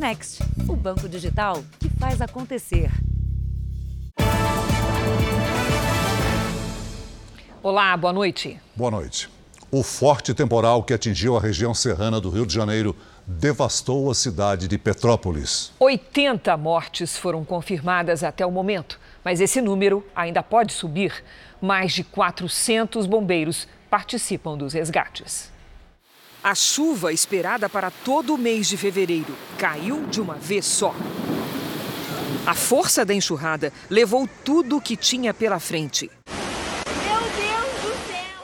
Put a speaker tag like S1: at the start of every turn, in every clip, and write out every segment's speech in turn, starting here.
S1: Next, o banco digital que faz acontecer.
S2: Olá, boa noite.
S3: Boa noite. O forte temporal que atingiu a região serrana do Rio de Janeiro devastou a cidade de Petrópolis.
S2: 80 mortes foram confirmadas até o momento, mas esse número ainda pode subir. Mais de 400 bombeiros participam dos resgates. A chuva esperada para todo o mês de fevereiro caiu de uma vez só. A força da enxurrada levou tudo o que tinha pela frente.
S4: Meu Deus do céu!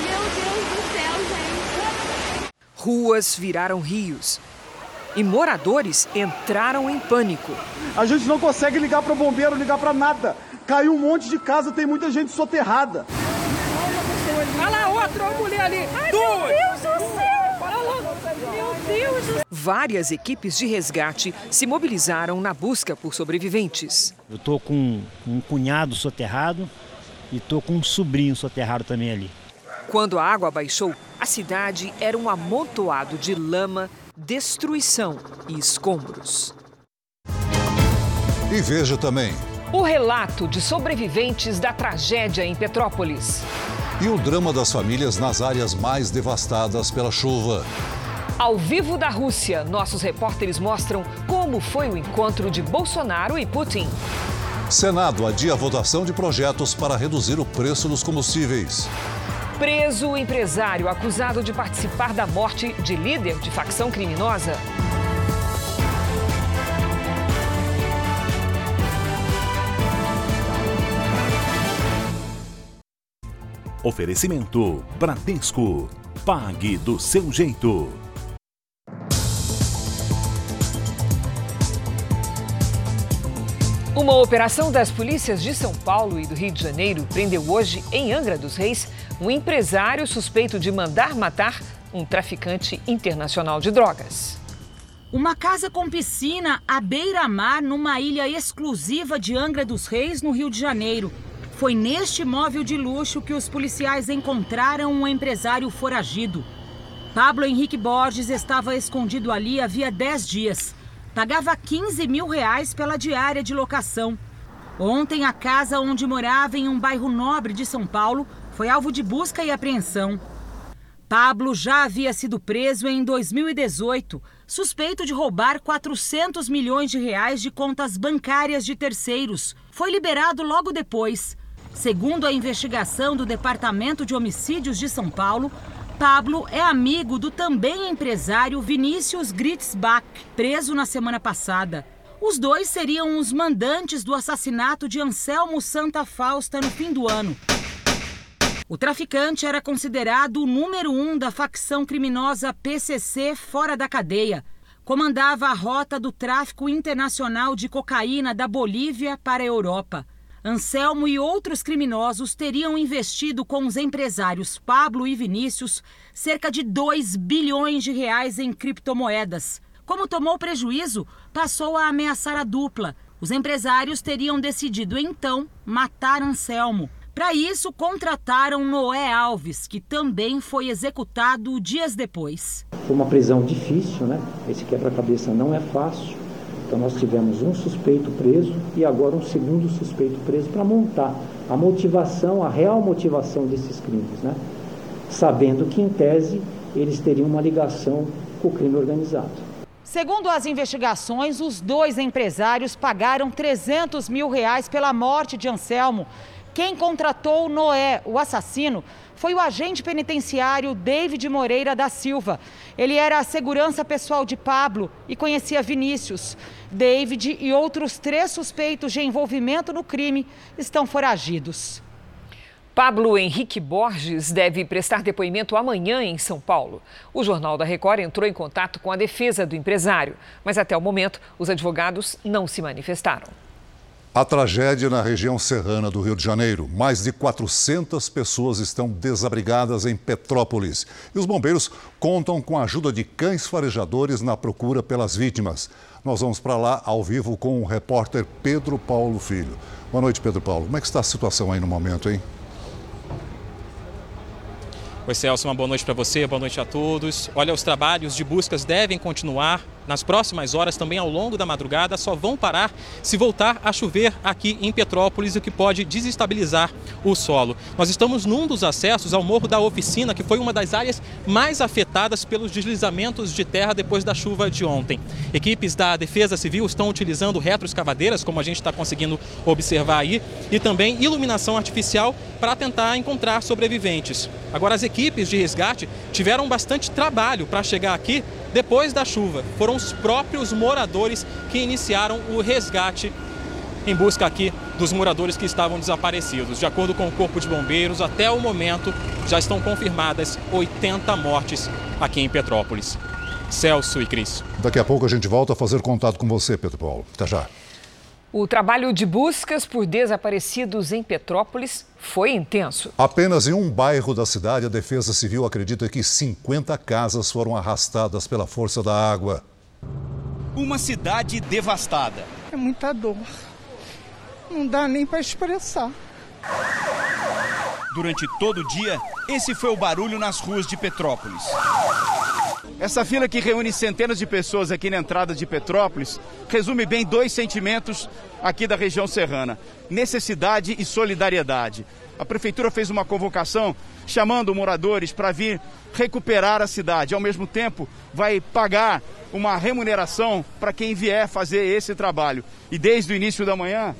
S4: Meu Deus do céu, gente!
S2: Ruas viraram rios e moradores entraram em pânico.
S5: A gente não consegue ligar para o bombeiro, ligar para nada. Caiu um monte de casa, tem muita gente soterrada.
S6: Uma mulher ali.
S4: Ai, Duas. Meu Deus do céu!
S6: Olha lá.
S4: Meu Deus do céu!
S2: Várias equipes de resgate se mobilizaram na busca por sobreviventes.
S7: Eu tô com um cunhado soterrado e tô com um sobrinho soterrado também ali.
S2: Quando a água baixou, a cidade era um amontoado de lama, destruição e escombros.
S3: E veja também.
S2: O relato de sobreviventes da tragédia em Petrópolis.
S3: E o drama das famílias nas áreas mais devastadas pela chuva.
S2: Ao vivo da Rússia, nossos repórteres mostram como foi o encontro de Bolsonaro e Putin.
S3: Senado adia a votação de projetos para reduzir o preço dos combustíveis.
S2: Preso o empresário acusado de participar da morte de líder de facção criminosa.
S8: Oferecimento Bradesco. Pague do seu jeito.
S2: Uma operação das polícias de São Paulo e do Rio de Janeiro prendeu hoje, em Angra dos Reis, um empresário suspeito de mandar matar um traficante internacional de drogas.
S9: Uma casa com piscina à beira-mar numa ilha exclusiva de Angra dos Reis, no Rio de Janeiro. Foi neste imóvel de luxo que os policiais encontraram um empresário foragido. Pablo Henrique Borges estava escondido ali havia 10 dias. Pagava 15 mil reais pela diária de locação. Ontem, a casa onde morava em um bairro nobre de São Paulo foi alvo de busca e apreensão. Pablo já havia sido preso em 2018, suspeito de roubar 400 milhões de reais de contas bancárias de terceiros. Foi liberado logo depois. Segundo a investigação do Departamento de Homicídios de São Paulo, Pablo é amigo do também empresário Vinícius Gritzbach, preso na semana passada. Os dois seriam os mandantes do assassinato de Anselmo Santa Fausta no fim do ano. O traficante era considerado o número um da facção criminosa PCC fora da cadeia. Comandava a rota do tráfico internacional de cocaína da Bolívia para a Europa. Anselmo e outros criminosos teriam investido com os empresários Pablo e Vinícius cerca de 2 bilhões de reais em criptomoedas. Como tomou prejuízo, passou a ameaçar a dupla. Os empresários teriam decidido então matar Anselmo. Para isso, contrataram Noé Alves, que também foi executado dias depois.
S10: Foi uma prisão difícil, né? Esse quebra-cabeça não é fácil. Então nós tivemos um suspeito preso e agora um segundo suspeito preso para montar a motivação, a real motivação desses crimes, né? Sabendo que em tese eles teriam uma ligação com o crime organizado.
S9: Segundo as investigações, os dois empresários pagaram 300 mil reais pela morte de Anselmo. Quem contratou Noé, o assassino, foi o agente penitenciário David Moreira da Silva. Ele era a segurança pessoal de Pablo e conhecia Vinícius. David e outros três suspeitos de envolvimento no crime estão foragidos.
S2: Pablo Henrique Borges deve prestar depoimento amanhã em São Paulo. O Jornal da Record entrou em contato com a defesa do empresário, mas até o momento os advogados não se manifestaram.
S3: A tragédia na região serrana do Rio de Janeiro. Mais de 400 pessoas estão desabrigadas em Petrópolis. E os bombeiros contam com a ajuda de cães farejadores na procura pelas vítimas. Nós vamos para lá ao vivo com o repórter Pedro Paulo Filho. Boa noite, Pedro Paulo. Como é que está a situação aí no momento, hein?
S11: Oi, Celso, uma boa noite para você, boa noite a todos. Olha, os trabalhos de buscas devem continuar nas próximas horas, também ao longo da madrugada, só vão parar se voltar a chover aqui em Petrópolis, o que pode desestabilizar o solo. Nós estamos num dos acessos ao Morro da Oficina, que foi uma das áreas mais afetadas pelos deslizamentos de terra depois da chuva de ontem. Equipes da Defesa Civil estão utilizando retroescavadeiras, como a gente está conseguindo observar aí, e também iluminação artificial para tentar encontrar sobreviventes. Agora, as equipes de resgate tiveram bastante trabalho para chegar aqui depois da chuva. Foram os próprios moradores que iniciaram o resgate em busca aqui dos moradores que estavam desaparecidos. De acordo com o Corpo de Bombeiros, até o momento já estão confirmadas 80 mortes aqui em Petrópolis. Celso e Cris.
S3: Daqui a pouco a gente volta a fazer contato com você, Pedro Paulo. Até já.
S2: O trabalho de buscas por desaparecidos em Petrópolis foi intenso.
S3: Apenas em um bairro da cidade, a Defesa Civil acredita que 50 casas foram arrastadas pela força da água.
S5: Uma cidade devastada.
S12: É muita dor. Não dá nem para expressar.
S5: Durante todo o dia, esse foi o barulho nas ruas de Petrópolis.
S13: Essa fila que reúne centenas de pessoas aqui na entrada de Petrópolis resume bem dois sentimentos aqui da região serrana: necessidade e solidariedade. A prefeitura fez uma convocação chamando moradores para vir recuperar a cidade. Ao mesmo tempo, vai pagar uma remuneração para quem vier fazer esse trabalho. E desde o início da manhã,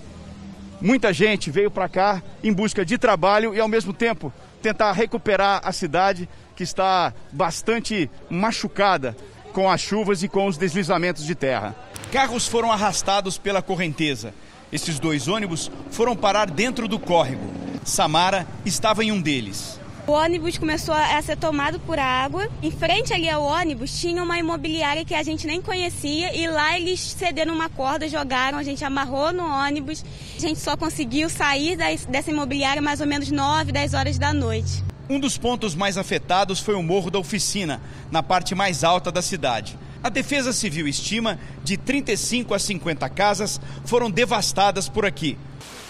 S13: muita gente veio para cá em busca de trabalho e, ao mesmo tempo, tentar recuperar a cidade que está bastante machucada com as chuvas e com os deslizamentos de terra.
S5: Carros foram arrastados pela correnteza. Esses dois ônibus foram parar dentro do córrego. Samara estava em um deles.
S4: O ônibus começou a ser tomado por água. Em frente ali ao ônibus tinha uma imobiliária que a gente nem conhecia e lá eles cederam uma corda, jogaram, a gente amarrou no ônibus. A gente só conseguiu sair dessa imobiliária mais ou menos 9, 10 horas da noite.
S5: Um dos pontos mais afetados foi o Morro da Oficina, na parte mais alta da cidade. A Defesa Civil estima de 35 a 50 casas foram devastadas por aqui.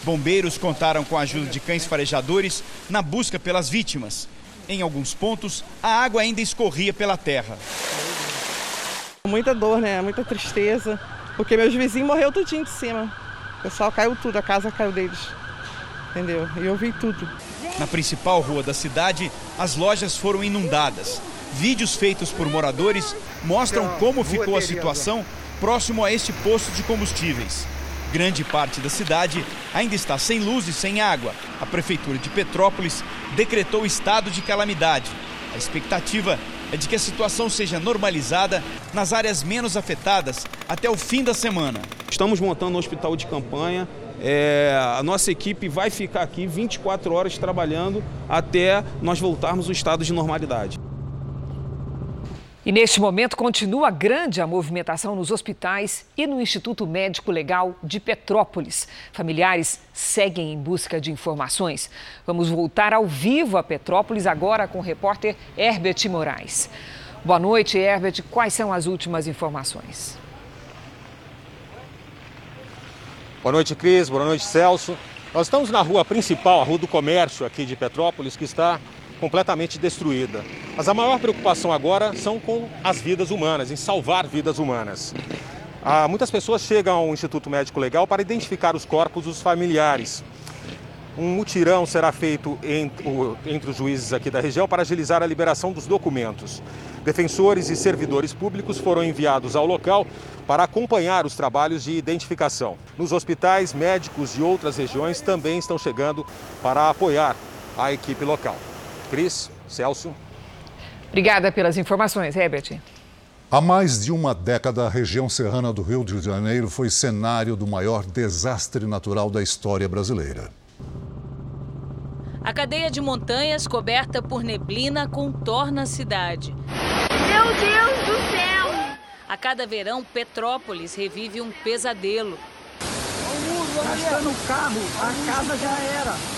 S5: Bombeiros contaram com a ajuda de cães farejadores na busca pelas vítimas. Em alguns pontos, a água ainda escorria pela terra.
S12: Muita dor, né? Muita tristeza. Porque meus vizinhos morreram tudinho de cima. O pessoal caiu tudo, a casa caiu deles. Entendeu? E eu vi tudo.
S5: Na principal rua da cidade, as lojas foram inundadas. Vídeos feitos por moradores mostram como ficou a situação próximo a este posto de combustíveis. Grande parte da cidade ainda está sem luz e sem água. A Prefeitura de Petrópolis decretou estado de calamidade. A expectativa é de que a situação seja normalizada nas áreas menos afetadas até o fim da semana.
S14: Estamos montando um hospital de campanha é, a nossa equipe vai ficar aqui 24 horas trabalhando até nós voltarmos ao estado de normalidade.
S2: E neste momento continua grande a movimentação nos hospitais e no Instituto Médico Legal de Petrópolis. Familiares seguem em busca de informações. Vamos voltar ao vivo a Petrópolis agora com o repórter Herbert Moraes. Boa noite, Herbert. Quais são as últimas informações?
S15: Boa noite, Cris. Boa noite, Celso. Nós estamos na rua principal, a Rua do Comércio aqui de Petrópolis, que está completamente destruída. Mas a maior preocupação agora são com as vidas humanas, em salvar vidas humanas. Ah, muitas pessoas chegam ao Instituto Médico Legal para identificar os corpos dos familiares. Um mutirão será feito entre, entre os juízes aqui da região para agilizar a liberação dos documentos. Defensores e servidores públicos foram enviados ao local para acompanhar os trabalhos de identificação. Nos hospitais, médicos de outras regiões também estão chegando para apoiar a equipe local. Cris, Celso.
S2: Obrigada pelas informações, Herbert.
S3: Há mais de uma década, a região serrana do Rio de Janeiro foi cenário do maior desastre natural da história brasileira.
S16: A cadeia de montanhas coberta por neblina contorna a cidade.
S4: Meu Deus do céu!
S16: A cada verão, Petrópolis revive um pesadelo.
S12: Gastando o carro, a casa já era.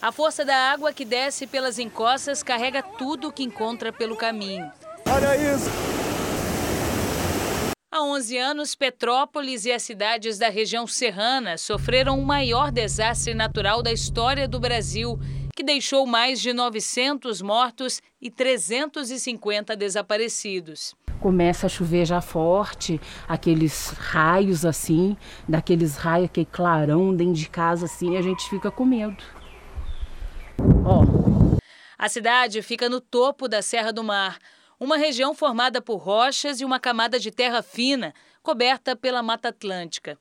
S16: A força da água que desce pelas encostas carrega tudo o que encontra pelo caminho.
S13: Olha isso!
S16: Há 11 anos, Petrópolis e as cidades da região serrana sofreram o maior desastre natural da história do Brasil que deixou mais de 900 mortos e 350 desaparecidos.
S17: Começa a chover já forte, aqueles raios assim, daqueles raios, aquele clarão dentro de casa assim, a gente fica com medo. Ó.
S16: A cidade fica no topo da Serra do Mar, uma região formada por rochas e uma camada de terra fina, coberta pela Mata Atlântica.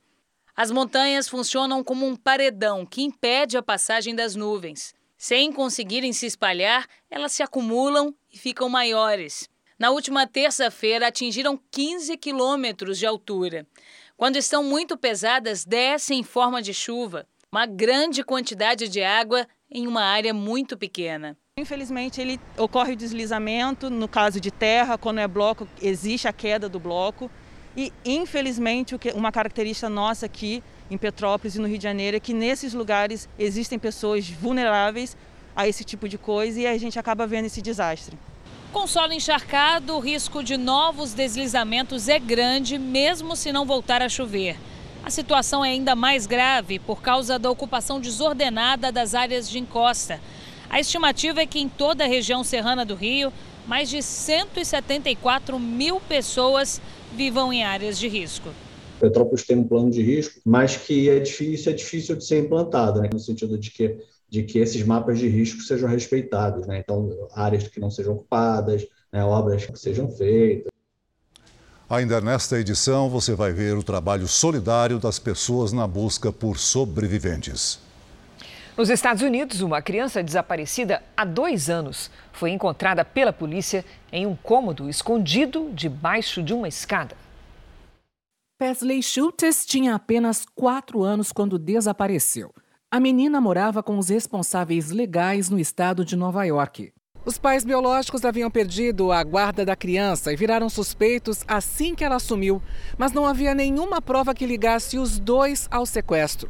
S16: As montanhas funcionam como um paredão que impede a passagem das nuvens. Sem conseguirem se espalhar, elas se acumulam e ficam maiores. Na última terça-feira, atingiram 15 quilômetros de altura. Quando estão muito pesadas, descem em forma de chuva. Uma grande quantidade de água em uma área muito pequena.
S6: Infelizmente, ele ocorre o deslizamento, no caso de terra, quando é bloco, existe a queda do bloco. E, infelizmente, uma característica nossa aqui em Petrópolis e no Rio de Janeiro é que nesses lugares existem pessoas vulneráveis a esse tipo de coisa e a gente acaba vendo esse desastre.
S16: Com solo encharcado, o risco de novos deslizamentos é grande, mesmo se não voltar a chover. A situação é ainda mais grave por causa da ocupação desordenada das áreas de encosta. A estimativa é que em toda a região serrana do Rio, mais de 174 mil pessoas vivam em áreas de risco.
S18: Petrópolis tem um plano de risco, mas que é difícil, é difícil de ser implantado, né? no sentido de que, de que esses mapas de risco sejam respeitados. Né? Então, áreas que não sejam ocupadas, né? obras que sejam feitas.
S3: Ainda nesta edição, você vai ver o trabalho solidário das pessoas na busca por sobreviventes.
S2: Nos Estados Unidos, uma criança desaparecida há dois anos foi encontrada pela polícia em um cômodo escondido debaixo de uma escada.
S19: Pesley Schultz tinha apenas quatro anos quando desapareceu. A menina morava com os responsáveis legais no estado de Nova York. Os pais biológicos haviam perdido a guarda da criança e viraram suspeitos assim que ela sumiu, mas não havia nenhuma prova que ligasse os dois ao sequestro.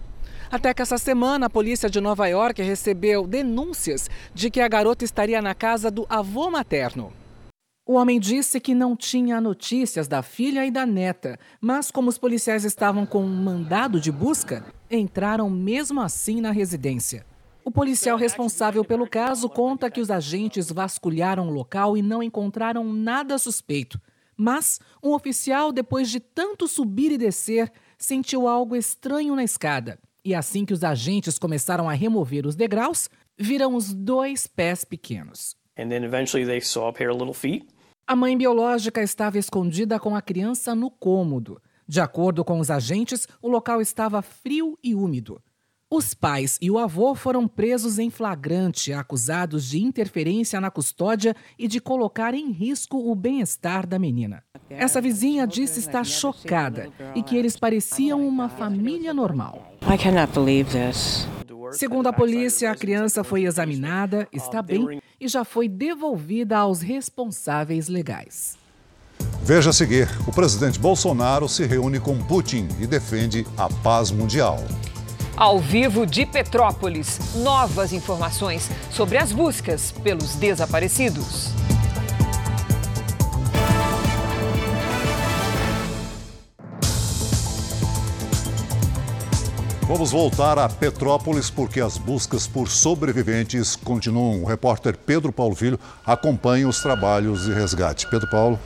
S19: Até que essa semana a polícia de Nova York recebeu denúncias de que a garota estaria na casa do avô materno. O homem disse que não tinha notícias da filha e da neta, mas como os policiais estavam com um mandado de busca, entraram mesmo assim na residência. O policial responsável pelo caso conta que os agentes vasculharam o local e não encontraram nada suspeito. Mas um oficial, depois de tanto subir e descer, sentiu algo estranho na escada. E assim que os agentes começaram a remover os degraus, viram os dois pés pequenos. A mãe biológica estava escondida com a criança no cômodo. De acordo com os agentes, o local estava frio e úmido. Os pais e o avô foram presos em flagrante, acusados de interferência na custódia e de colocar em risco o bem-estar da menina. Essa vizinha disse estar chocada e que eles pareciam uma família normal. Segundo a polícia, a criança foi examinada, está bem e já foi devolvida aos responsáveis legais.
S3: Veja a seguir: o presidente Bolsonaro se reúne com Putin e defende a paz mundial.
S2: Ao vivo de Petrópolis, novas informações sobre as buscas pelos desaparecidos.
S3: Vamos voltar a Petrópolis porque as buscas por sobreviventes continuam. O repórter Pedro Paulo Filho acompanha os trabalhos de resgate. Pedro Paulo.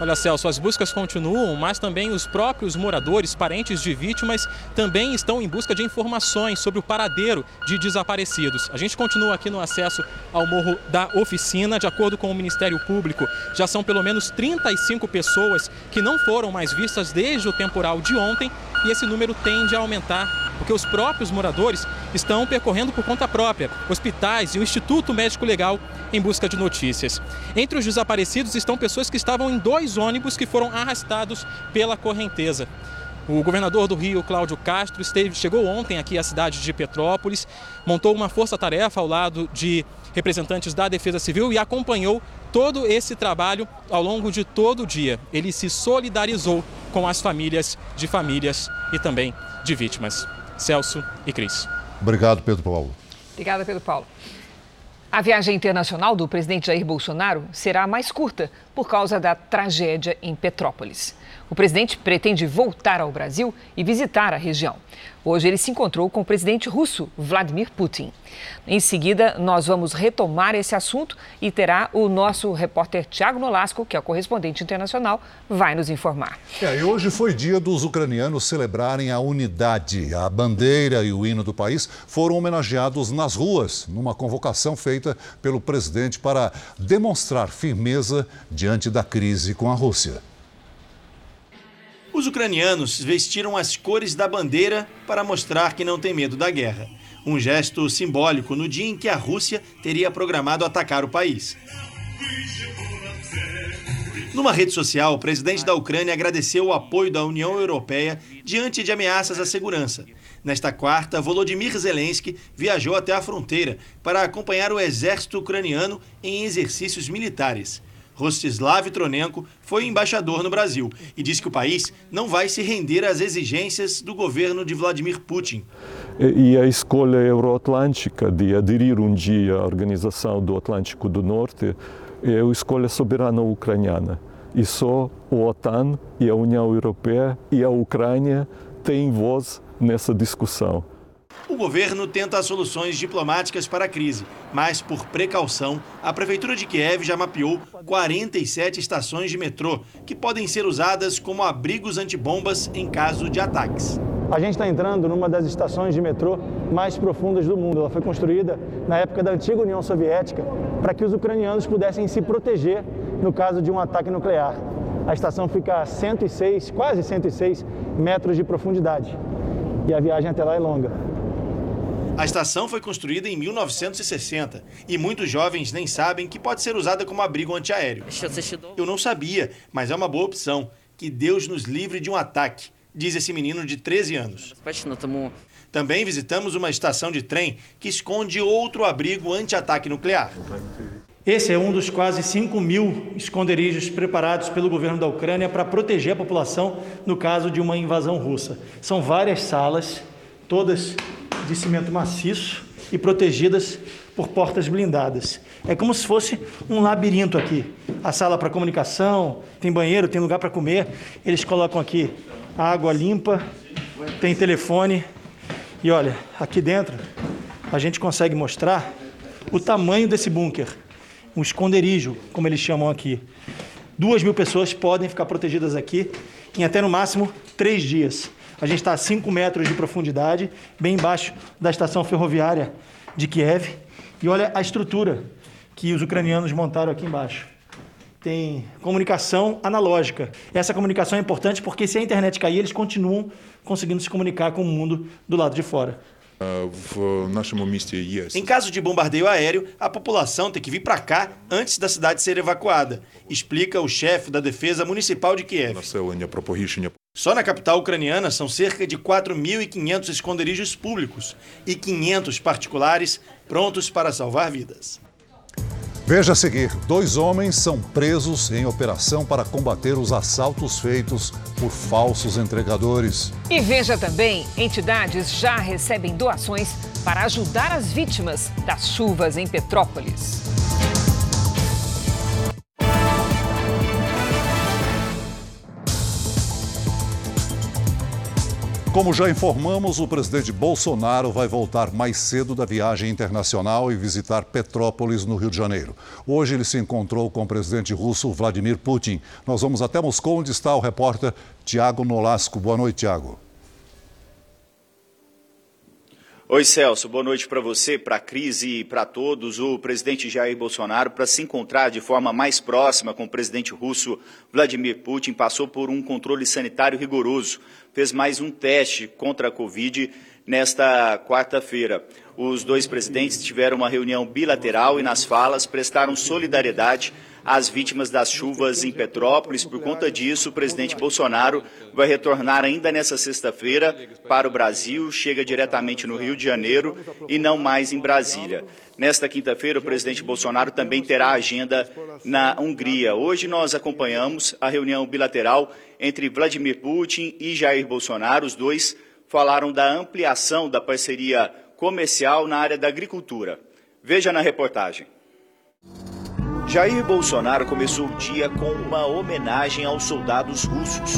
S11: Olha, Celso, as buscas continuam, mas também os próprios moradores, parentes de vítimas, também estão em busca de informações sobre o paradeiro de desaparecidos. A gente continua aqui no acesso ao Morro da Oficina. De acordo com o Ministério Público, já são pelo menos 35 pessoas que não foram mais vistas desde o temporal de ontem e esse número tende a aumentar porque os próprios moradores estão percorrendo por conta própria hospitais e o Instituto Médico Legal em busca de notícias. Entre os desaparecidos estão pessoas que estavam em dois ônibus que foram arrastados pela correnteza. O governador do Rio, Cláudio Castro, esteve, chegou ontem aqui à cidade de Petrópolis, montou uma força-tarefa ao lado de representantes da Defesa Civil e acompanhou todo esse trabalho ao longo de todo o dia. Ele se solidarizou com as famílias de famílias e também de vítimas. Celso e Cris.
S3: Obrigado, Pedro Paulo.
S2: Obrigada, Pedro Paulo. A viagem internacional do presidente Jair Bolsonaro será mais curta por causa da tragédia em Petrópolis. O presidente pretende voltar ao Brasil e visitar a região. Hoje ele se encontrou com o presidente russo, Vladimir Putin. Em seguida, nós vamos retomar esse assunto e terá o nosso repórter Tiago Nolasco, que é o correspondente internacional, vai nos informar.
S3: É, e hoje foi dia dos ucranianos celebrarem a unidade. A bandeira e o hino do país foram homenageados nas ruas, numa convocação feita pelo presidente para demonstrar firmeza diante da crise com a Rússia.
S20: Os ucranianos vestiram as cores da bandeira para mostrar que não tem medo da guerra. Um gesto simbólico no dia em que a Rússia teria programado atacar o país. Numa rede social, o presidente da Ucrânia agradeceu o apoio da União Europeia diante de ameaças à segurança. Nesta quarta, Volodymyr Zelensky viajou até a fronteira para acompanhar o exército ucraniano em exercícios militares. Rostislav Tronenko foi embaixador no Brasil e disse que o país não vai se render às exigências do governo de Vladimir Putin.
S21: E a escolha euroatlântica de aderir um dia à Organização do Atlântico do Norte é a escolha soberana ucraniana. E só a OTAN e a União Europeia e a Ucrânia têm voz nessa discussão.
S20: O governo tenta soluções diplomáticas para a crise, mas, por precaução, a Prefeitura de Kiev já mapeou 47 estações de metrô que podem ser usadas como abrigos antibombas em caso de ataques.
S22: A gente está entrando numa das estações de metrô mais profundas do mundo. Ela foi construída na época da antiga União Soviética para que os ucranianos pudessem se proteger no caso de um ataque nuclear. A estação fica a 106, quase 106 metros de profundidade e a viagem até lá é longa.
S20: A estação foi construída em 1960 e muitos jovens nem sabem que pode ser usada como abrigo antiaéreo. Eu não sabia, mas é uma boa opção. Que Deus nos livre de um ataque, diz esse menino de 13 anos. Também visitamos uma estação de trem que esconde outro abrigo anti-ataque nuclear. Esse é um dos quase 5 mil esconderijos preparados pelo governo da Ucrânia para proteger a população no caso de uma invasão russa. São várias salas, todas de cimento maciço e protegidas por portas blindadas. É como se fosse um labirinto aqui. A sala para comunicação, tem banheiro, tem lugar para comer. Eles colocam aqui água limpa, tem telefone. E olha, aqui dentro a gente consegue mostrar o tamanho desse bunker, um esconderijo, como eles chamam aqui. Duas mil pessoas podem ficar protegidas aqui em até no máximo três dias. A gente está a 5 metros de profundidade, bem embaixo da estação ferroviária de Kiev. E olha a estrutura que os ucranianos montaram aqui embaixo. Tem comunicação analógica. Essa comunicação é importante porque se a internet cair, eles continuam conseguindo se comunicar com o mundo do lado de fora. Em caso de bombardeio aéreo, a população tem que vir para cá antes da cidade ser evacuada, explica o chefe da Defesa Municipal de Kiev. Só na capital ucraniana são cerca de 4.500 esconderijos públicos e 500 particulares prontos para salvar vidas.
S3: Veja a seguir: dois homens são presos em operação para combater os assaltos feitos por falsos entregadores.
S2: E veja também: entidades já recebem doações para ajudar as vítimas das chuvas em Petrópolis.
S3: Como já informamos, o presidente Bolsonaro vai voltar mais cedo da viagem internacional e visitar Petrópolis, no Rio de Janeiro. Hoje ele se encontrou com o presidente russo Vladimir Putin. Nós vamos até Moscou, onde está o repórter Tiago Nolasco. Boa noite, Tiago.
S23: Oi, Celso. Boa noite para você, para a crise e para todos. O presidente Jair Bolsonaro, para se encontrar de forma mais próxima com o presidente russo Vladimir Putin, passou por um controle sanitário rigoroso. Fez mais um teste contra a Covid nesta quarta-feira. Os dois presidentes tiveram uma reunião bilateral e, nas falas, prestaram solidariedade às vítimas das chuvas em Petrópolis. Por conta disso, o presidente Bolsonaro vai retornar ainda nesta sexta-feira para o Brasil, chega diretamente no Rio de Janeiro e não mais em Brasília. Nesta quinta-feira, o presidente Bolsonaro também terá agenda na Hungria. Hoje nós acompanhamos a reunião bilateral entre Vladimir Putin e Jair Bolsonaro. Os dois falaram da ampliação da parceria comercial na área da agricultura. Veja na reportagem. Jair Bolsonaro começou o dia com uma homenagem aos soldados russos.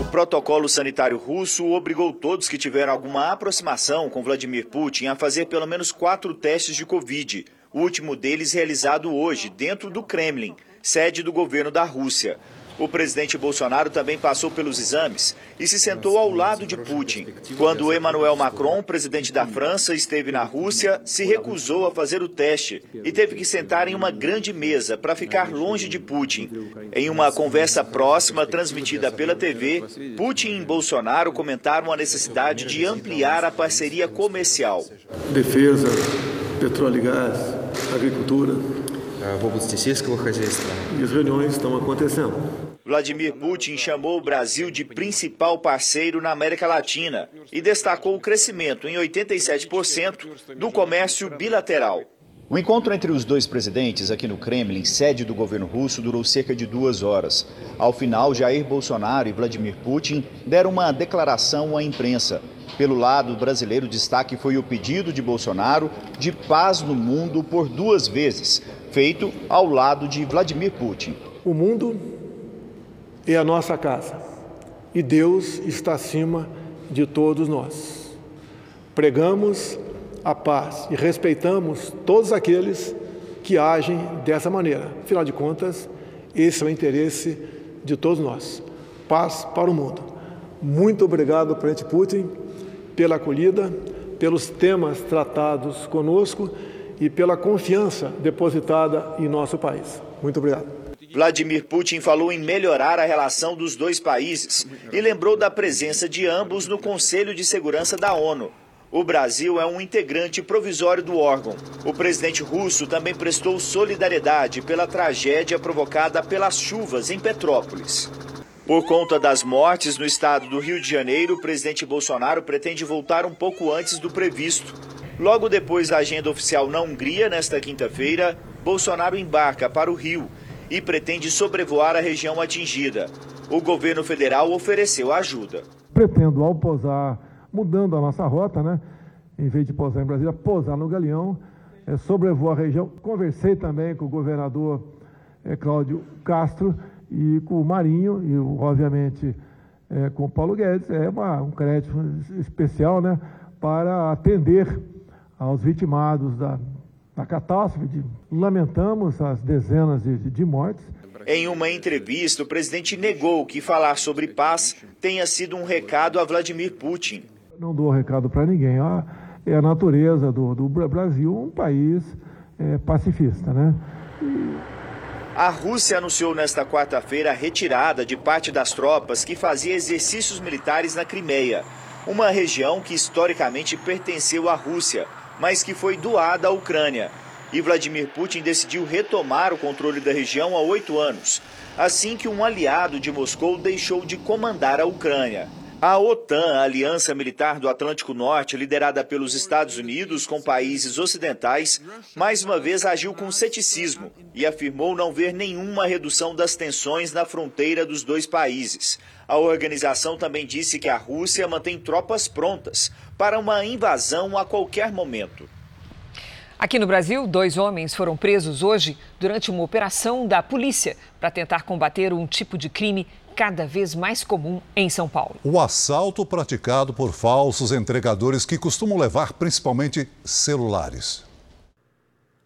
S23: O protocolo sanitário russo obrigou todos que tiveram alguma aproximação com Vladimir Putin a fazer pelo menos quatro testes de Covid, o último deles realizado hoje, dentro do Kremlin, sede do governo da Rússia. O presidente Bolsonaro também passou pelos exames e se sentou ao lado de Putin. Quando Emmanuel Macron, presidente da França, esteve na Rússia, se recusou a fazer o teste e teve que sentar em uma grande mesa para ficar longe de Putin. Em uma conversa próxima transmitida pela TV, Putin e Bolsonaro comentaram a necessidade de ampliar a parceria comercial.
S24: Defesa, petróleo e gás, agricultura. E as reuniões estão acontecendo.
S23: Vladimir Putin chamou o Brasil de principal parceiro na América Latina e destacou o crescimento em 87% do comércio bilateral. O encontro entre os dois presidentes aqui no Kremlin, sede do governo russo, durou cerca de duas horas. Ao final, Jair Bolsonaro e Vladimir Putin deram uma declaração à imprensa. Pelo lado brasileiro, destaque foi o pedido de Bolsonaro de paz no mundo por duas vezes, feito ao lado de Vladimir Putin.
S24: O mundo é a nossa casa e Deus está acima de todos nós. Pregamos a paz e respeitamos todos aqueles que agem dessa maneira. Afinal de contas, esse é o interesse de todos nós. Paz para o mundo. Muito obrigado, presidente Putin, pela acolhida, pelos temas tratados conosco e pela confiança depositada em nosso país. Muito obrigado.
S23: Vladimir Putin falou em melhorar a relação dos dois países e lembrou da presença de ambos no Conselho de Segurança da ONU. O Brasil é um integrante provisório do órgão. O presidente russo também prestou solidariedade pela tragédia provocada pelas chuvas em Petrópolis. Por conta das mortes no estado do Rio de Janeiro, o presidente Bolsonaro pretende voltar um pouco antes do previsto. Logo depois da agenda oficial na Hungria, nesta quinta-feira, Bolsonaro embarca para o Rio e pretende sobrevoar a região atingida. O governo federal ofereceu ajuda.
S24: Pretendo, ao pousar, mudando a nossa rota, né? Em vez de pousar em Brasília, pousar no Galeão, é, sobrevoar a região. Conversei também com o governador é, Cláudio Castro e com o Marinho e, obviamente, é, com o Paulo Guedes. É uma, um crédito especial, né? Para atender aos vitimados da, da catástrofe. Lamentamos as dezenas de, de mortes.
S23: Em uma entrevista, o presidente negou que falar sobre paz tenha sido um recado a Vladimir Putin.
S24: Não dou recado para ninguém. É a natureza do, do Brasil, um país é, pacifista, né?
S23: E... A Rússia anunciou nesta quarta-feira a retirada de parte das tropas que fazia exercícios militares na Crimeia, uma região que historicamente pertenceu à Rússia, mas que foi doada à Ucrânia. E Vladimir Putin decidiu retomar o controle da região há oito anos, assim que um aliado de Moscou deixou de comandar a Ucrânia. A OTAN, a Aliança Militar do Atlântico Norte, liderada pelos Estados Unidos com países ocidentais, mais uma vez agiu com ceticismo e afirmou não ver nenhuma redução das tensões na fronteira dos dois países. A organização também disse que a Rússia mantém tropas prontas para uma invasão a qualquer momento.
S2: Aqui no Brasil, dois homens foram presos hoje durante uma operação da polícia para tentar combater um tipo de crime cada vez mais comum em São Paulo.
S3: O assalto praticado por falsos entregadores que costumam levar principalmente celulares.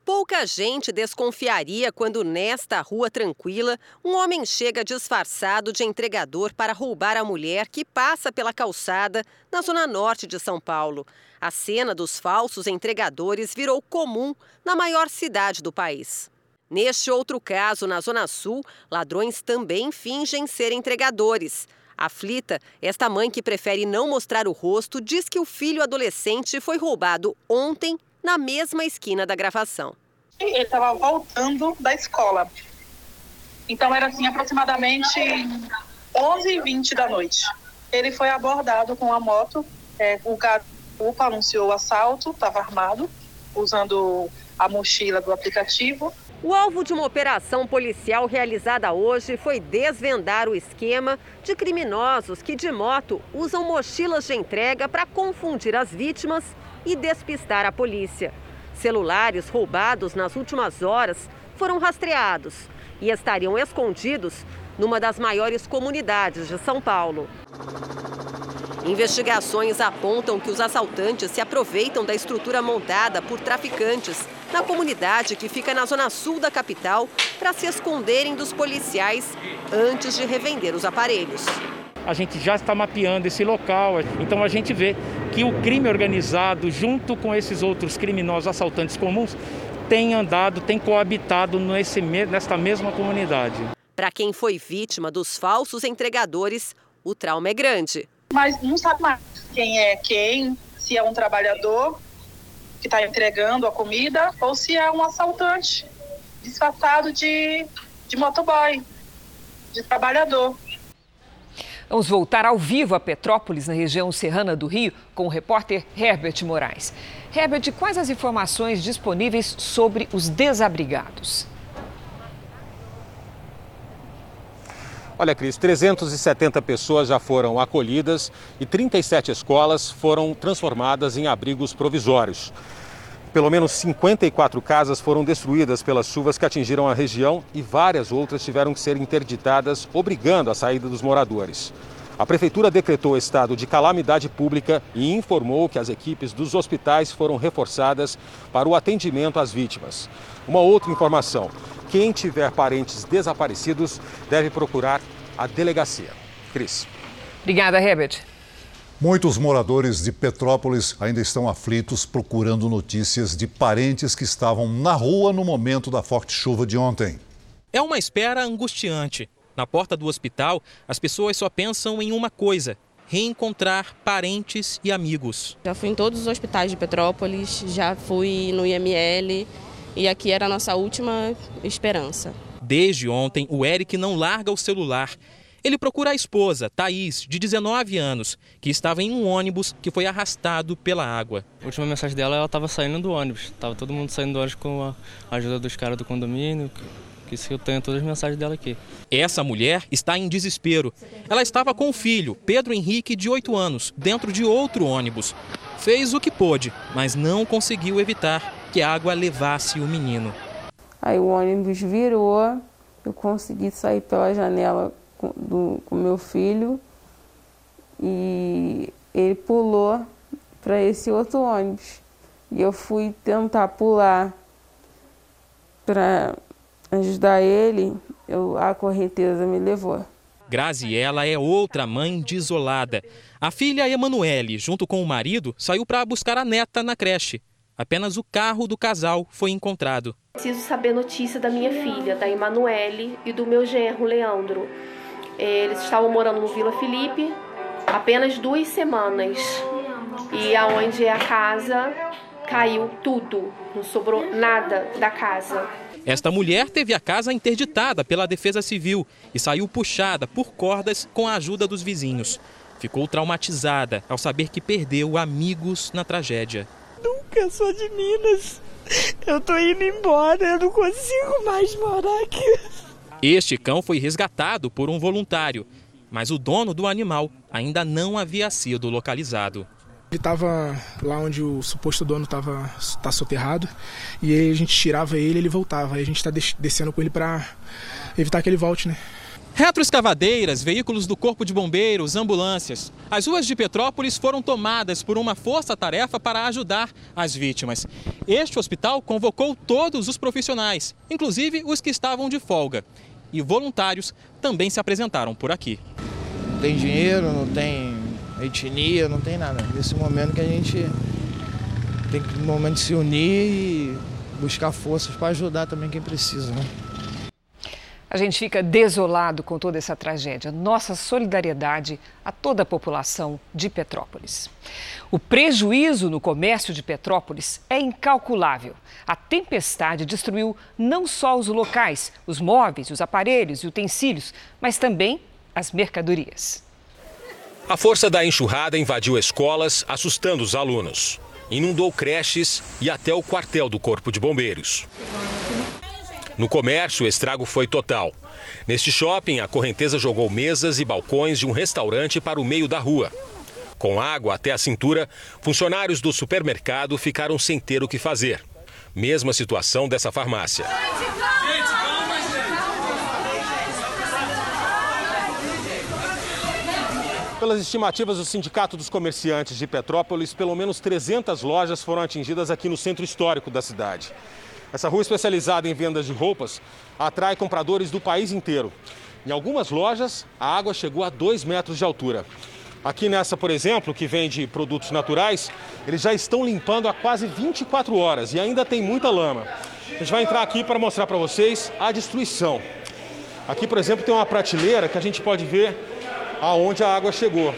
S25: Pouca gente desconfiaria quando, nesta rua tranquila, um homem chega disfarçado de entregador para roubar a mulher que passa pela calçada na zona norte de São Paulo. A cena dos falsos entregadores virou comum na maior cidade do país. Neste outro caso, na Zona Sul, ladrões também fingem ser entregadores. Aflita, esta mãe que prefere não mostrar o rosto diz que o filho adolescente foi roubado ontem na mesma esquina da gravação.
S26: Ele estava voltando da escola. Então era assim, aproximadamente 11h20 da noite. Ele foi abordado com a moto. É, o garupa anunciou o assalto, estava armado, usando a mochila do aplicativo.
S25: O alvo de uma operação policial realizada hoje foi desvendar o esquema de criminosos que, de moto, usam mochilas de entrega para confundir as vítimas e despistar a polícia. Celulares roubados nas últimas horas foram rastreados e estariam escondidos numa das maiores comunidades de São Paulo. Investigações apontam que os assaltantes se aproveitam da estrutura montada por traficantes na comunidade que fica na zona sul da capital para se esconderem dos policiais antes de revender os aparelhos.
S27: A gente já está mapeando esse local, então a gente vê que o crime organizado, junto com esses outros criminosos assaltantes comuns, tem andado, tem coabitado nesse, nesta mesma comunidade.
S25: Para quem foi vítima dos falsos entregadores, o trauma é grande.
S26: Mas não sabe mais quem é quem, se é um trabalhador que está entregando a comida ou se é um assaltante disfarçado de, de motoboy, de trabalhador.
S2: Vamos voltar ao vivo a Petrópolis, na região serrana do Rio, com o repórter Herbert Moraes. Herbert, quais as informações disponíveis sobre os desabrigados?
S15: Olha, Cris, 370 pessoas já foram acolhidas e 37 escolas foram transformadas em abrigos provisórios. Pelo menos 54 casas foram destruídas pelas chuvas que atingiram a região e várias outras tiveram que ser interditadas, obrigando a saída dos moradores. A prefeitura decretou estado de calamidade pública e informou que as equipes dos hospitais foram reforçadas para o atendimento às vítimas. Uma outra informação: quem tiver parentes desaparecidos deve procurar a delegacia. Cris.
S2: Obrigada, Herbert.
S3: Muitos moradores de Petrópolis ainda estão aflitos procurando notícias de parentes que estavam na rua no momento da forte chuva de ontem.
S11: É uma espera angustiante. Na porta do hospital, as pessoas só pensam em uma coisa: reencontrar parentes e amigos.
S28: Já fui em todos os hospitais de Petrópolis, já fui no IML, e aqui era a nossa última esperança.
S11: Desde ontem, o Eric não larga o celular. Ele procura a esposa, Thaís, de 19 anos, que estava em um ônibus que foi arrastado pela água.
S29: A última mensagem dela, ela estava saindo do ônibus. Estava todo mundo saindo do ônibus com a ajuda dos caras do condomínio. Que isso eu tenho todas as mensagens dela aqui.
S11: Essa mulher está em desespero. Ela estava com o filho, Pedro Henrique, de 8 anos, dentro de outro ônibus. Fez o que pôde, mas não conseguiu evitar que a água levasse o menino.
S30: Aí o ônibus virou, eu consegui sair pela janela com, do, com meu filho e ele pulou para esse outro ônibus. E eu fui tentar pular para ajudar ele, eu, a correnteza me levou.
S11: Graziela é outra mãe desolada. A filha Emanuele, junto com o marido, saiu para buscar a neta na creche. Apenas o carro do casal foi encontrado.
S31: Preciso saber notícia da minha filha, da Emanuele e do meu genro, Leandro. Eles estavam morando no Vila Felipe apenas duas semanas. E aonde é a casa caiu tudo, não sobrou nada da casa.
S11: Esta mulher teve a casa interditada pela Defesa Civil e saiu puxada por cordas com a ajuda dos vizinhos. Ficou traumatizada ao saber que perdeu amigos na tragédia.
S32: Nunca sou de Minas. Eu tô indo embora, eu não consigo mais morar aqui.
S11: Este cão foi resgatado por um voluntário, mas o dono do animal ainda não havia sido localizado.
S33: Ele estava lá onde o suposto dono estava tá soterrado e aí a gente tirava ele e ele voltava. Aí a gente está descendo com ele para evitar que ele volte, né?
S11: Retroescavadeiras, veículos do Corpo de Bombeiros, ambulâncias. As ruas de Petrópolis foram tomadas por uma força-tarefa para ajudar as vítimas. Este hospital convocou todos os profissionais, inclusive os que estavam de folga. E voluntários também se apresentaram por aqui.
S34: Não tem dinheiro, não tem etnia, não tem nada. Nesse momento que a gente tem que no momento se unir e buscar forças para ajudar também quem precisa, né?
S2: A gente fica desolado com toda essa tragédia. Nossa solidariedade a toda a população de Petrópolis. O prejuízo no comércio de Petrópolis é incalculável. A tempestade destruiu não só os locais, os móveis, os aparelhos e utensílios, mas também as mercadorias.
S35: A força da enxurrada invadiu escolas, assustando os alunos.
S15: inundou creches e até o quartel do Corpo de Bombeiros. No comércio, o estrago foi total. Neste shopping, a correnteza jogou mesas e balcões de um restaurante para o meio da rua. Com água até a cintura, funcionários do supermercado ficaram sem ter o que fazer. Mesma situação dessa farmácia. Pelas estimativas do Sindicato dos Comerciantes de Petrópolis, pelo menos 300 lojas foram atingidas aqui no centro histórico da cidade. Essa rua especializada em vendas de roupas atrai compradores do país inteiro. Em algumas lojas, a água chegou a 2 metros de altura. Aqui nessa, por exemplo, que vende produtos naturais, eles já estão limpando há quase 24 horas e ainda tem muita lama. A gente vai entrar aqui para mostrar para vocês a destruição. Aqui, por exemplo, tem uma prateleira que a gente pode ver aonde a água chegou.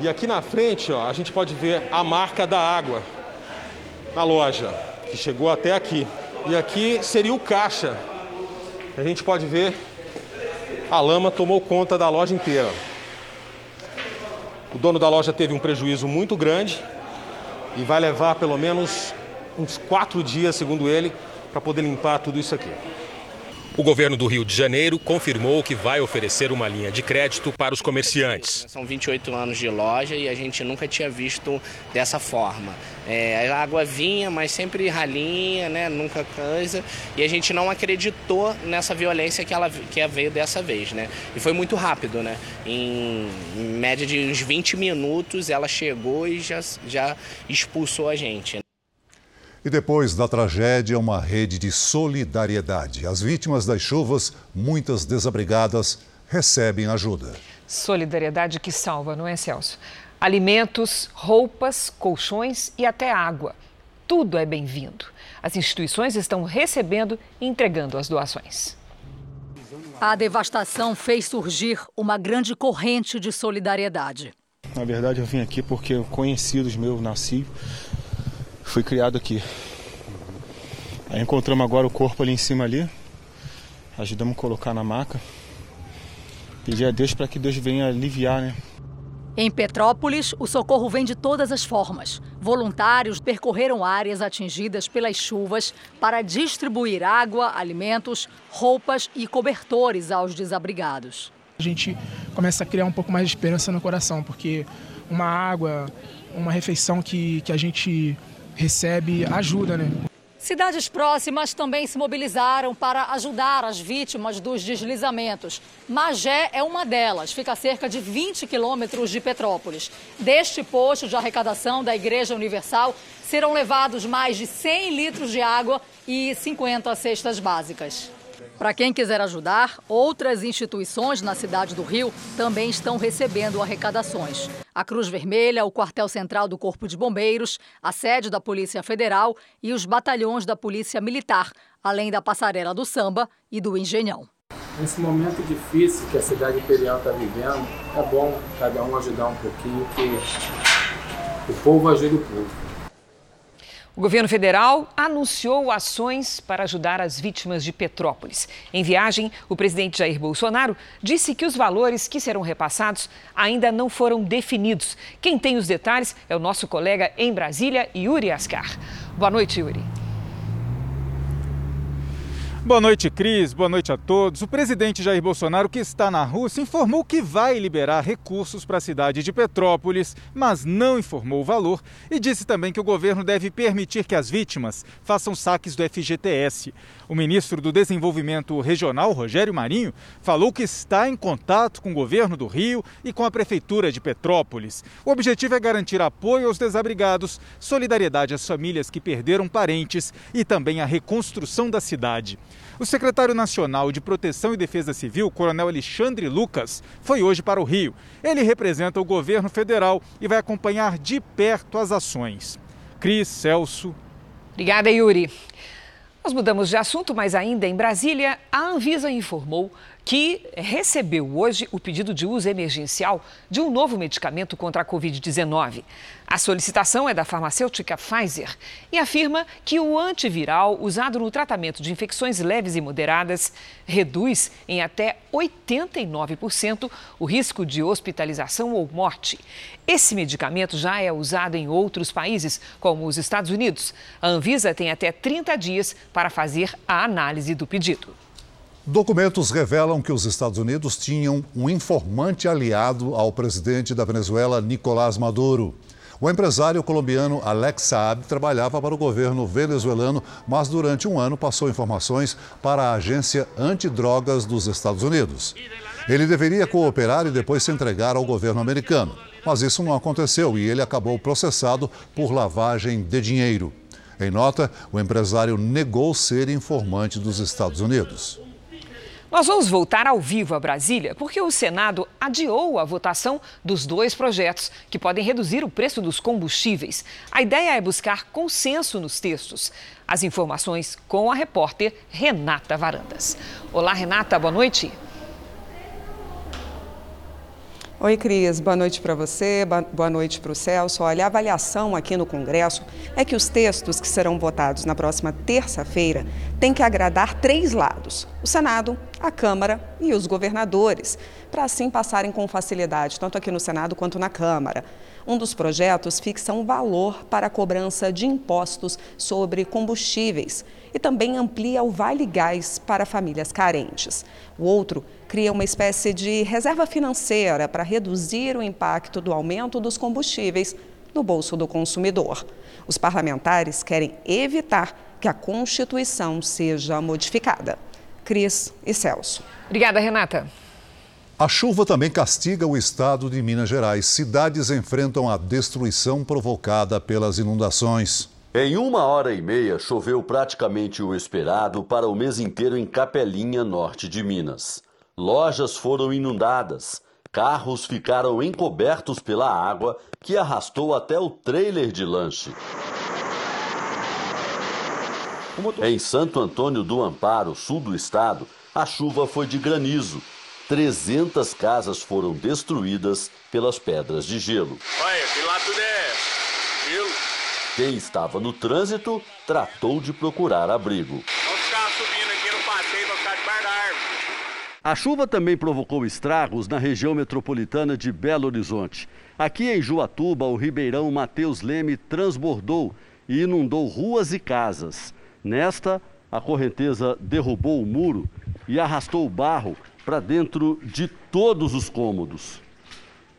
S15: E aqui na frente, ó, a gente pode ver a marca da água na loja, que chegou até aqui. E aqui seria o caixa. A gente pode ver a lama tomou conta da loja inteira. O dono da loja teve um prejuízo muito grande e vai levar pelo menos uns quatro dias, segundo ele, para poder limpar tudo isso aqui. O governo do Rio de Janeiro confirmou que vai oferecer uma linha de crédito para os comerciantes.
S36: São 28 anos de loja e a gente nunca tinha visto dessa forma. É, a água vinha, mas sempre ralinha, né? nunca coisa. E a gente não acreditou nessa violência que ela que veio dessa vez. Né? E foi muito rápido. Né? Em, em média de uns 20 minutos ela chegou e já, já expulsou a gente.
S3: E depois da tragédia, uma rede de solidariedade. As vítimas das chuvas, muitas desabrigadas, recebem ajuda.
S2: Solidariedade que salva, não é, Celso? Alimentos, roupas, colchões e até água. Tudo é bem-vindo. As instituições estão recebendo e entregando as doações.
S37: A devastação fez surgir uma grande corrente de solidariedade.
S38: Na verdade, eu vim aqui porque conhecidos meus nasci fui criado aqui. Aí encontramos agora o corpo ali em cima ali. Ajudamos a colocar na maca. Pedir a Deus para que Deus venha aliviar, né?
S37: Em Petrópolis, o socorro vem de todas as formas. Voluntários percorreram áreas atingidas pelas chuvas para distribuir água, alimentos, roupas e cobertores aos desabrigados.
S33: A gente começa a criar um pouco mais de esperança no coração, porque uma água, uma refeição que, que a gente recebe ajuda, né?
S37: Cidades próximas também se mobilizaram para ajudar as vítimas dos deslizamentos. Magé é uma delas, fica a cerca de 20 quilômetros de Petrópolis. Deste posto de arrecadação da Igreja Universal serão levados mais de 100 litros de água e 50 cestas básicas. Para quem quiser ajudar, outras instituições na cidade do Rio também estão recebendo arrecadações. A Cruz Vermelha, o quartel central do Corpo de Bombeiros, a sede da Polícia Federal e os batalhões da Polícia Militar, além da Passarela do Samba e do Engenhão.
S39: Nesse momento difícil que a cidade imperial está vivendo, é bom cada um ajudar um pouquinho, que o povo ajuda o povo.
S2: O governo federal anunciou ações para ajudar as vítimas de Petrópolis. Em viagem, o presidente Jair Bolsonaro disse que os valores que serão repassados ainda não foram definidos. Quem tem os detalhes é o nosso colega em Brasília, Yuri Ascar. Boa noite, Yuri.
S40: Boa noite, Cris. Boa noite a todos. O presidente Jair Bolsonaro, que está na Rússia, informou que vai liberar recursos para a cidade de Petrópolis, mas não informou o valor e disse também que o governo deve permitir que as vítimas façam saques do FGTS. O ministro do Desenvolvimento Regional, Rogério Marinho, falou que está em contato com o governo do Rio e com a prefeitura de Petrópolis. O objetivo é garantir apoio aos desabrigados, solidariedade às famílias que perderam parentes e também a reconstrução da cidade. O secretário nacional de Proteção e Defesa Civil, Coronel Alexandre Lucas, foi hoje para o Rio. Ele representa o governo federal e vai acompanhar de perto as ações. Cris, Celso.
S2: Obrigada, Yuri. Nós mudamos de assunto, mas ainda em Brasília, a Anvisa informou que recebeu hoje o pedido de uso emergencial de um novo medicamento contra a Covid-19. A solicitação é da farmacêutica Pfizer e afirma que o antiviral usado no tratamento de infecções leves e moderadas reduz em até 89% o risco de hospitalização ou morte. Esse medicamento já é usado em outros países, como os Estados Unidos. A Anvisa tem até 30 dias para fazer a análise do pedido.
S3: Documentos revelam que os Estados Unidos tinham um informante aliado ao presidente da Venezuela, Nicolás Maduro. O empresário colombiano Alex Saab trabalhava para o governo venezuelano, mas durante um ano passou informações para a agência antidrogas dos Estados Unidos. Ele deveria cooperar e depois se entregar ao governo americano. Mas isso não aconteceu e ele acabou processado por lavagem de dinheiro. Em nota, o empresário negou ser informante dos Estados Unidos.
S2: Nós vamos voltar ao vivo a Brasília porque o Senado adiou a votação dos dois projetos que podem reduzir o preço dos combustíveis. A ideia é buscar consenso nos textos. As informações com a repórter Renata Varandas. Olá, Renata, boa noite.
S41: Oi, Cris. Boa noite para você, boa noite para o Celso. Olha, a avaliação aqui no Congresso é que os textos que serão votados na próxima terça-feira têm que agradar três lados: o Senado, a Câmara e os governadores, para assim passarem com facilidade, tanto aqui no Senado quanto na Câmara. Um dos projetos fixa um valor para a cobrança de impostos sobre combustíveis e também amplia o Vale Gás para famílias carentes. O outro cria uma espécie de reserva financeira para reduzir o impacto do aumento dos combustíveis no bolso do consumidor. Os parlamentares querem evitar que a Constituição seja modificada. Cris e Celso.
S2: Obrigada, Renata.
S3: A chuva também castiga o estado de Minas Gerais. Cidades enfrentam a destruição provocada pelas inundações.
S42: Em uma hora e meia, choveu praticamente o esperado para o mês inteiro em Capelinha, norte de Minas. Lojas foram inundadas, carros ficaram encobertos pela água que arrastou até o trailer de lanche. Em Santo Antônio do Amparo, sul do estado, a chuva foi de granizo 300 casas foram destruídas pelas pedras de gelo.
S43: Olha, aqui lá tudo é gelo.
S42: Quem estava no trânsito tratou de procurar abrigo.
S43: Vamos ficar subindo aqui no passeio para ficar debaixo da árvore.
S42: A chuva também provocou estragos na região metropolitana de Belo Horizonte. Aqui em Juatuba, o ribeirão Mateus Leme transbordou e inundou ruas e casas. Nesta, a correnteza derrubou o muro e arrastou o barro para dentro de todos os cômodos.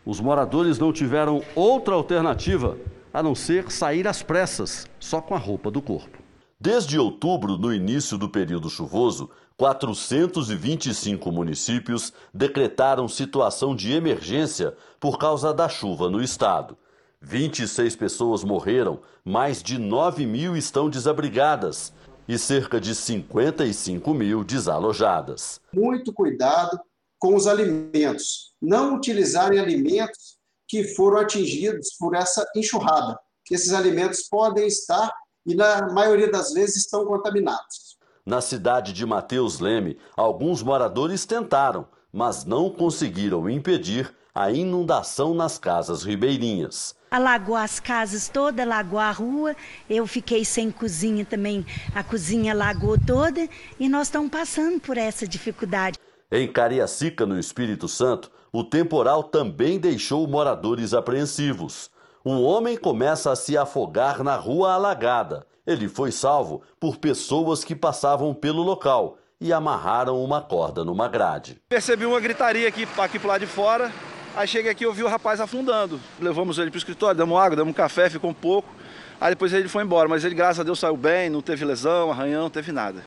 S42: Os moradores não tiveram outra alternativa a não ser sair às pressas, só com a roupa do corpo. Desde outubro, no início do período chuvoso, 425 municípios decretaram situação de emergência por causa da chuva no estado. 26 pessoas morreram, mais de 9 mil estão desabrigadas e cerca de 55 mil desalojadas.
S44: Muito cuidado com os alimentos. Não utilizarem alimentos que foram atingidos por essa enxurrada. Esses alimentos podem estar, e na maioria das vezes, estão contaminados.
S42: Na cidade de Mateus Leme, alguns moradores tentaram, mas não conseguiram impedir a inundação nas casas ribeirinhas
S45: alagou as casas toda, alagou a rua. Eu fiquei sem cozinha também, a cozinha alagou toda e nós estamos passando por essa dificuldade.
S42: Em Cariacica, no Espírito Santo, o temporal também deixou moradores apreensivos. Um homem começa a se afogar na rua alagada. Ele foi salvo por pessoas que passavam pelo local e amarraram uma corda numa grade.
S46: Percebi uma gritaria aqui, aqui pro lado de fora. Aí cheguei aqui e ouvi o rapaz afundando. Levamos ele para escritório, damos água, damos café, ficou um pouco. Aí depois ele foi embora, mas ele, graças a Deus, saiu bem, não teve lesão, arranhão, não teve nada.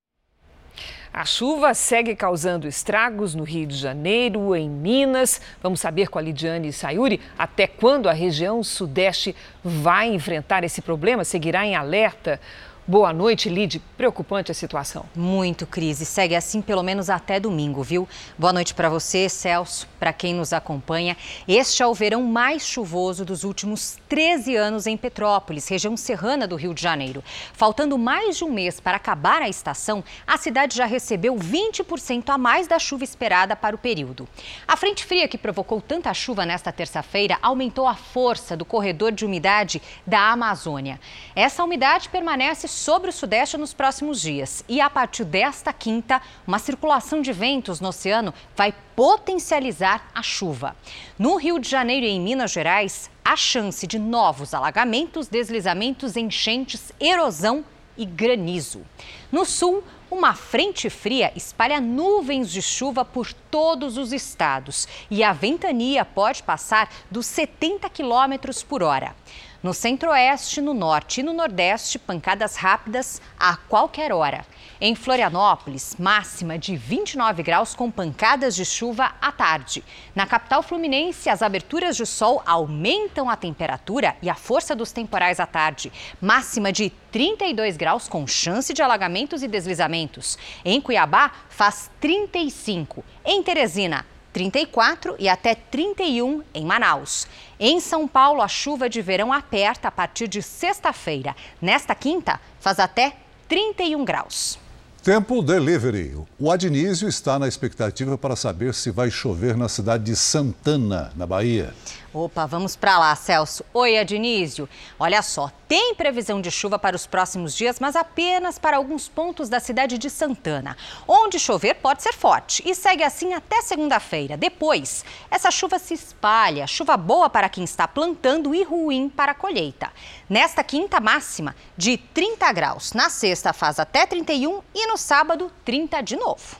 S2: A chuva segue causando estragos no Rio de Janeiro, em Minas. Vamos saber com a Lidiane Sayuri até quando a região sudeste vai enfrentar esse problema, seguirá em alerta. Boa noite, Lid. Preocupante a situação.
S47: Muito crise. Segue assim pelo menos até domingo, viu? Boa noite para você, Celso, para quem nos acompanha. Este é o verão mais chuvoso dos últimos 13 anos em Petrópolis, região serrana do Rio de Janeiro. Faltando mais de um mês para acabar a estação, a cidade já recebeu 20% a mais da chuva esperada para o período. A frente fria que provocou tanta chuva nesta terça-feira aumentou a força do corredor de umidade da Amazônia. Essa umidade permanece sobre o Sudeste nos próximos dias. E a partir desta quinta, uma circulação de ventos no oceano vai potencializar a chuva. No Rio de Janeiro e em Minas Gerais, há chance de novos alagamentos, deslizamentos, enchentes, erosão e granizo. No sul, uma frente fria espalha nuvens de chuva por todos os estados e a ventania pode passar dos 70 quilômetros por hora. No centro-oeste, no norte e no nordeste, pancadas rápidas a qualquer hora. Em Florianópolis, máxima de 29 graus com pancadas de chuva à tarde. Na capital fluminense, as aberturas de sol aumentam a temperatura e a força dos temporais à tarde. Máxima de 32 graus com chance de alagamentos e deslizamentos. Em Cuiabá, faz 35. Em Teresina, 34 e até 31 em Manaus. Em São Paulo, a chuva de verão aperta a partir de sexta-feira. Nesta quinta, faz até 31 graus.
S3: Tempo Delivery. O Adnísio está na expectativa para saber se vai chover na cidade de Santana, na Bahia.
S47: Opa, vamos para lá, Celso. Oi, Adnísio. Olha só, tem previsão de chuva para os próximos dias, mas apenas para alguns pontos da cidade de Santana. Onde chover pode ser forte e segue assim até segunda-feira. Depois, essa chuva se espalha, chuva boa para quem está plantando e ruim para a colheita. Nesta quinta máxima, de 30 graus. Na sexta faz até 31 e no sábado, 30 de novo.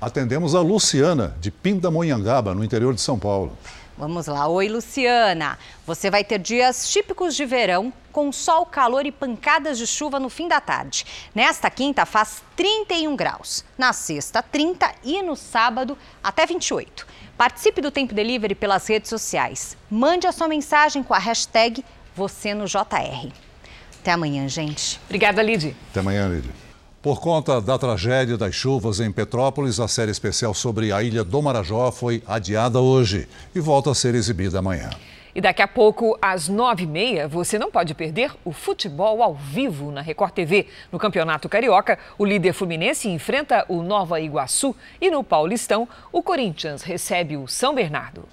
S3: Atendemos a Luciana, de Pindamonhangaba, no interior de São Paulo.
S47: Vamos lá. Oi, Luciana. Você vai ter dias típicos de verão, com sol, calor e pancadas de chuva no fim da tarde. Nesta quinta faz 31 graus, na sexta 30 e no sábado até 28. Participe do Tempo Delivery pelas redes sociais. Mande a sua mensagem com a hashtag você no JR. Até amanhã, gente.
S2: Obrigada, Lid.
S3: Até amanhã, Lid. Por conta da tragédia das chuvas em Petrópolis, a série especial sobre a ilha do Marajó foi adiada hoje e volta a ser exibida amanhã.
S2: E daqui a pouco, às nove e meia, você não pode perder o futebol ao vivo na Record TV. No Campeonato Carioca, o líder Fluminense enfrenta o Nova Iguaçu e no Paulistão, o Corinthians recebe o São Bernardo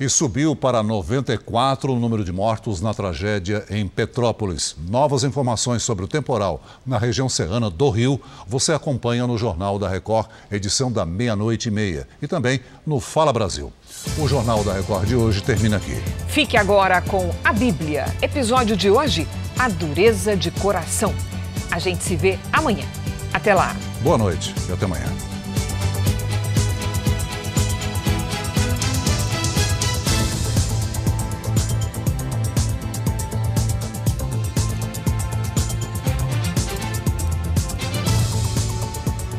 S3: e subiu para 94 o número de mortos na tragédia em Petrópolis. Novas informações sobre o temporal na região serrana do Rio você acompanha no Jornal da Record, edição da meia-noite e meia, e também no Fala Brasil. O Jornal da Record de hoje termina aqui.
S2: Fique agora com a Bíblia. Episódio de hoje: A Dureza de Coração. A gente se vê amanhã. Até lá.
S3: Boa noite e até amanhã.